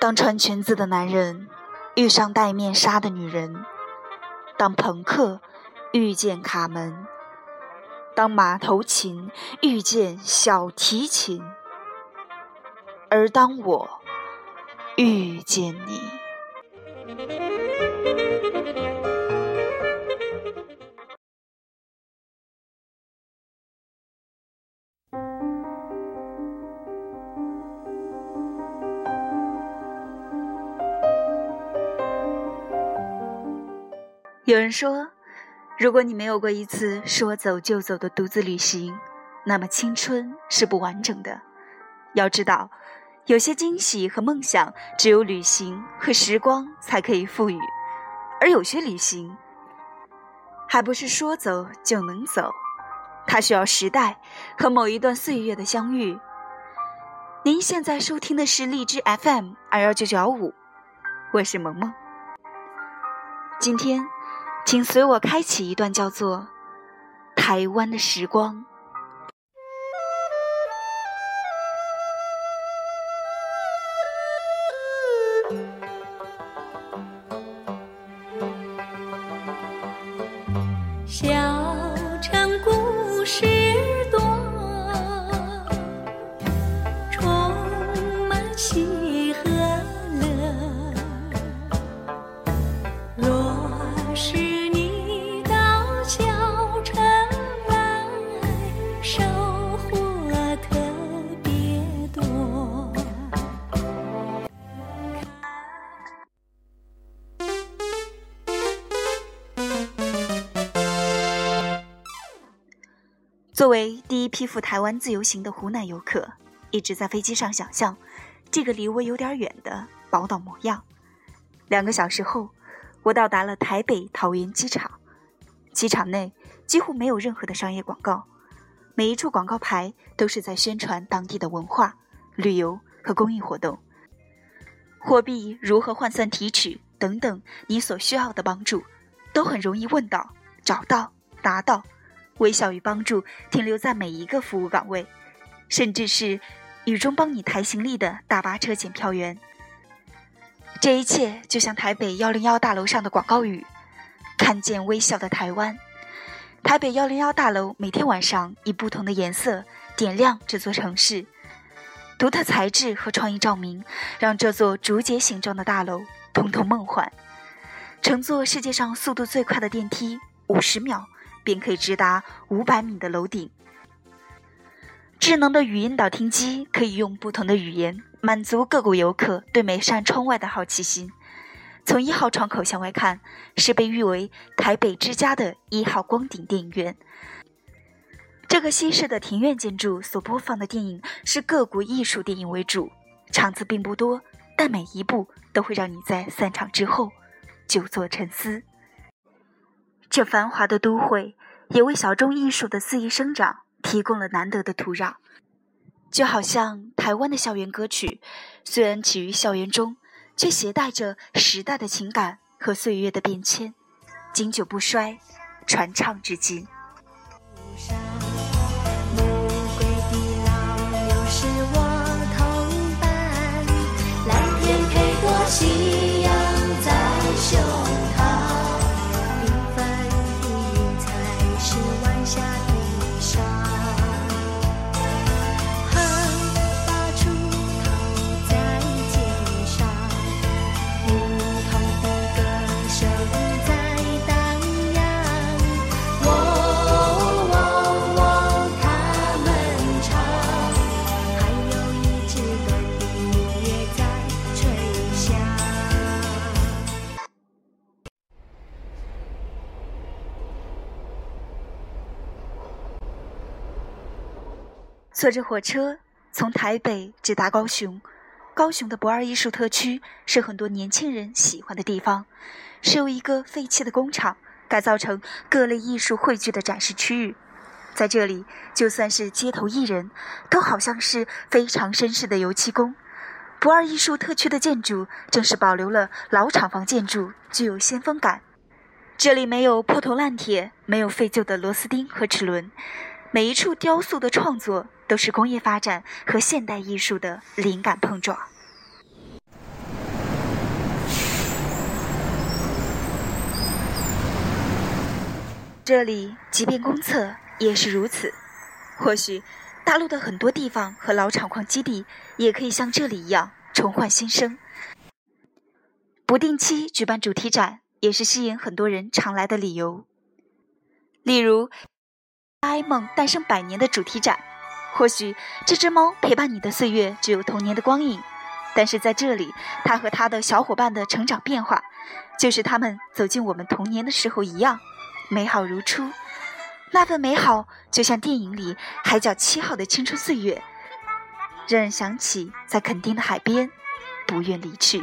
当穿裙子的男人遇上戴面纱的女人，当朋克遇见卡门，当马头琴遇见小提琴，而当我遇见你。有人说，如果你没有过一次说走就走的独自旅行，那么青春是不完整的。要知道，有些惊喜和梦想只有旅行和时光才可以赋予，而有些旅行还不是说走就能走，它需要时代和某一段岁月的相遇。您现在收听的是荔枝 FM 二幺九九五，我是萌萌，今天。请随我开启一段叫做《台湾的时光》。作为第一批赴台湾自由行的湖南游客，一直在飞机上想象这个离我有点远的宝岛模样。两个小时后，我到达了台北桃园机场。机场内几乎没有任何的商业广告，每一处广告牌都是在宣传当地的文化、旅游和公益活动。货币如何换算提取等等，你所需要的帮助，都很容易问到、找到、达到。微笑与帮助停留在每一个服务岗位，甚至是雨中帮你抬行李的大巴车检票员。这一切就像台北幺零幺大楼上的广告语：“看见微笑的台湾。”台北幺零幺大楼每天晚上以不同的颜色点亮这座城市，独特材质和创意照明让这座竹节形状的大楼通通梦幻。乘坐世界上速度最快的电梯，五十秒。便可以直达五百米的楼顶。智能的语音导听机可以用不同的语言满足各国游客对每扇窗外的好奇心。从一号窗口向外看，是被誉为台北之家的一号光顶电影院。这个西式的庭院建筑所播放的电影是各国艺术电影为主，场次并不多，但每一部都会让你在散场之后久坐沉思。这繁华的都会也为小众艺术的肆意生长提供了难得的土壤，就好像台湾的校园歌曲，虽然起于校园中，却携带着时代的情感和岁月的变迁，经久不衰，传唱至今。坐着火车从台北直达高雄，高雄的不二艺术特区是很多年轻人喜欢的地方，是由一个废弃的工厂改造成各类艺术汇聚的展示区域。在这里，就算是街头艺人，都好像是非常绅士的油漆工。不二艺术特区的建筑正是保留了老厂房建筑，具有先锋感。这里没有破铜烂铁，没有废旧的螺丝钉和齿轮。每一处雕塑的创作都是工业发展和现代艺术的灵感碰撞。这里即便公厕也是如此。或许，大陆的很多地方和老厂矿基地也可以像这里一样重焕新生。不定期举办主题展，也是吸引很多人常来的理由。例如，爱梦诞生百年的主题展，或许这只猫陪伴你的岁月只有童年的光影，但是在这里，它和它的小伙伴的成长变化，就是他们走进我们童年的时候一样。美好如初，那份美好就像电影里《海角七号》的青春岁月，让人想起在垦丁的海边，不愿离去。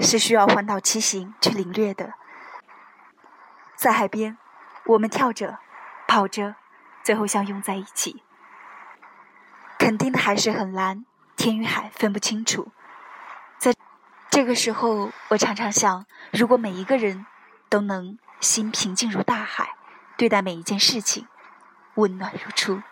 是需要环岛骑行去领略的。在海边，我们跳着、跑着，最后相拥在一起。垦丁的海水很蓝，天与海分不清楚。在这个时候，我常常想，如果每一个人都能心平静如大海，对待每一件事情，温暖如初。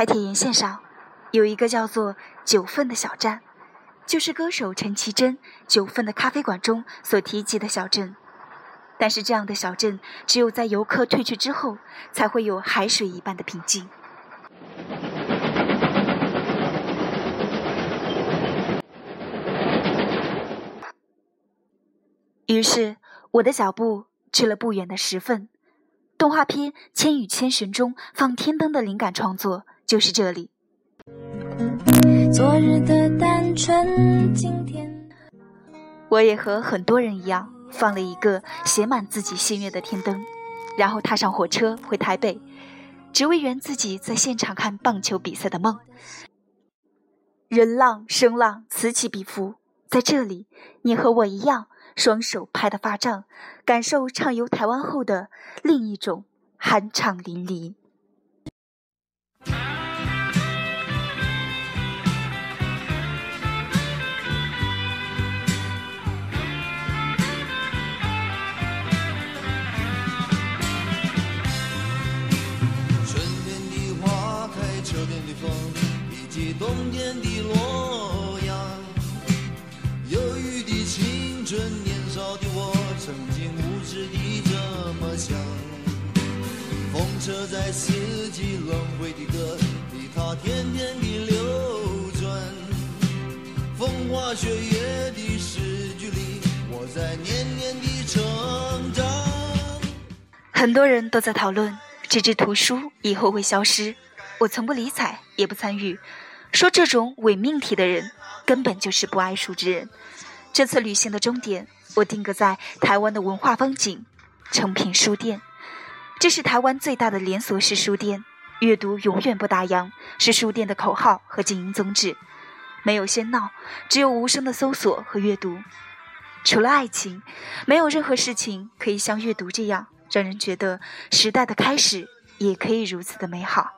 台铁沿线上有一个叫做九份的小站，就是歌手陈绮贞《九份的咖啡馆》中所提及的小镇。但是这样的小镇，只有在游客退去之后，才会有海水一般的平静。于是，我的脚步去了不远的十份。动画片《千与千寻》中放天灯的灵感创作。就是这里。昨日的单纯，今天我也和很多人一样，放了一个写满自己心愿的天灯，然后踏上火车回台北，只为圆自己在现场看棒球比赛的梦。人浪声浪此起彼伏，在这里，你和我一样，双手拍得发胀，感受畅游台湾后的另一种酣畅淋漓。在四季轮回的歌里，它天天地流转。风花雪月的诗句里，我在年年的成长。很多人都在讨论这支图书以后会消失，我从不理睬，也不参与。说这种伪命题的人，根本就是不爱书之人。这次旅行的终点，我定格在台湾的文化风景——诚品书店。这是台湾最大的连锁式书店，阅读永远不打烊，是书店的口号和经营宗旨。没有喧闹，只有无声的搜索和阅读。除了爱情，没有任何事情可以像阅读这样，让人觉得时代的开始也可以如此的美好。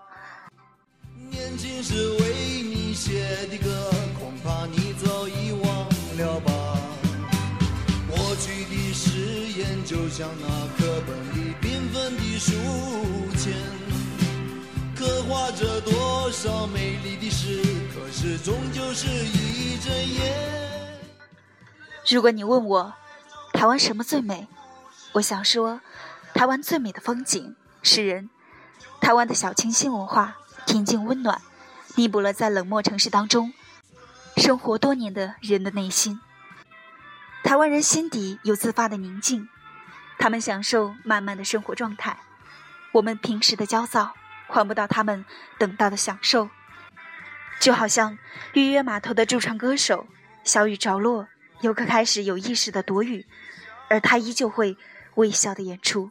年轻时为你写的歌，恐怕你早已忘了吧。过去的誓言，就像那。书签刻画着多少美丽的诗，可是终究是一阵烟。如果你问我台湾什么最美，我想说，台湾最美的风景是人。台湾的小清新文化，恬静温暖，弥补了在冷漠城市当中生活多年的人的内心。台湾人心底有自发的宁静，他们享受慢慢的生活状态。我们平时的焦躁，换不到他们等到的享受。就好像预约码头的驻唱歌手，小雨着落，游客开始有意识的躲雨，而他依旧会微笑的演出。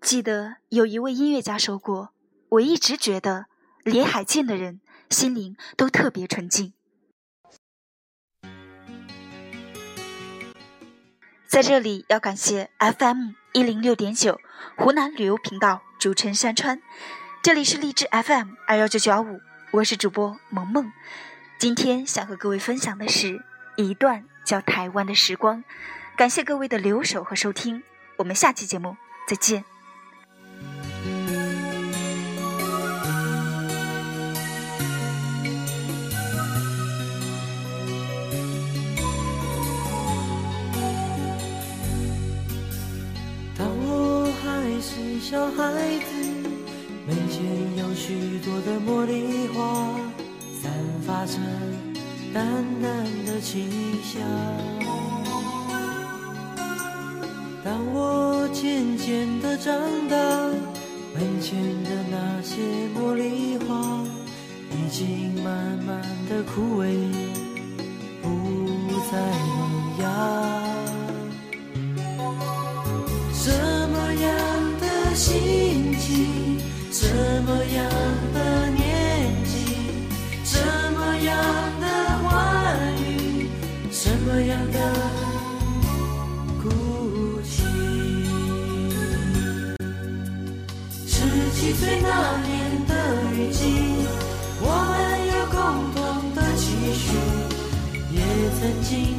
记得有一位音乐家说过：“我一直觉得离海近的人心灵都特别纯净。”在这里要感谢 FM 一零六点九湖南旅游频道主持人山川，这里是荔枝 FM 二幺九九幺五。我是主播萌萌，今天想和各位分享的是一段叫台湾的时光。感谢各位的留守和收听，我们下期节目再见。的长大，门前的那些茉莉花已经慢慢的枯萎，不再萌芽。什么样的心情？岁那年的雨季，我们有共同的期许，也曾经。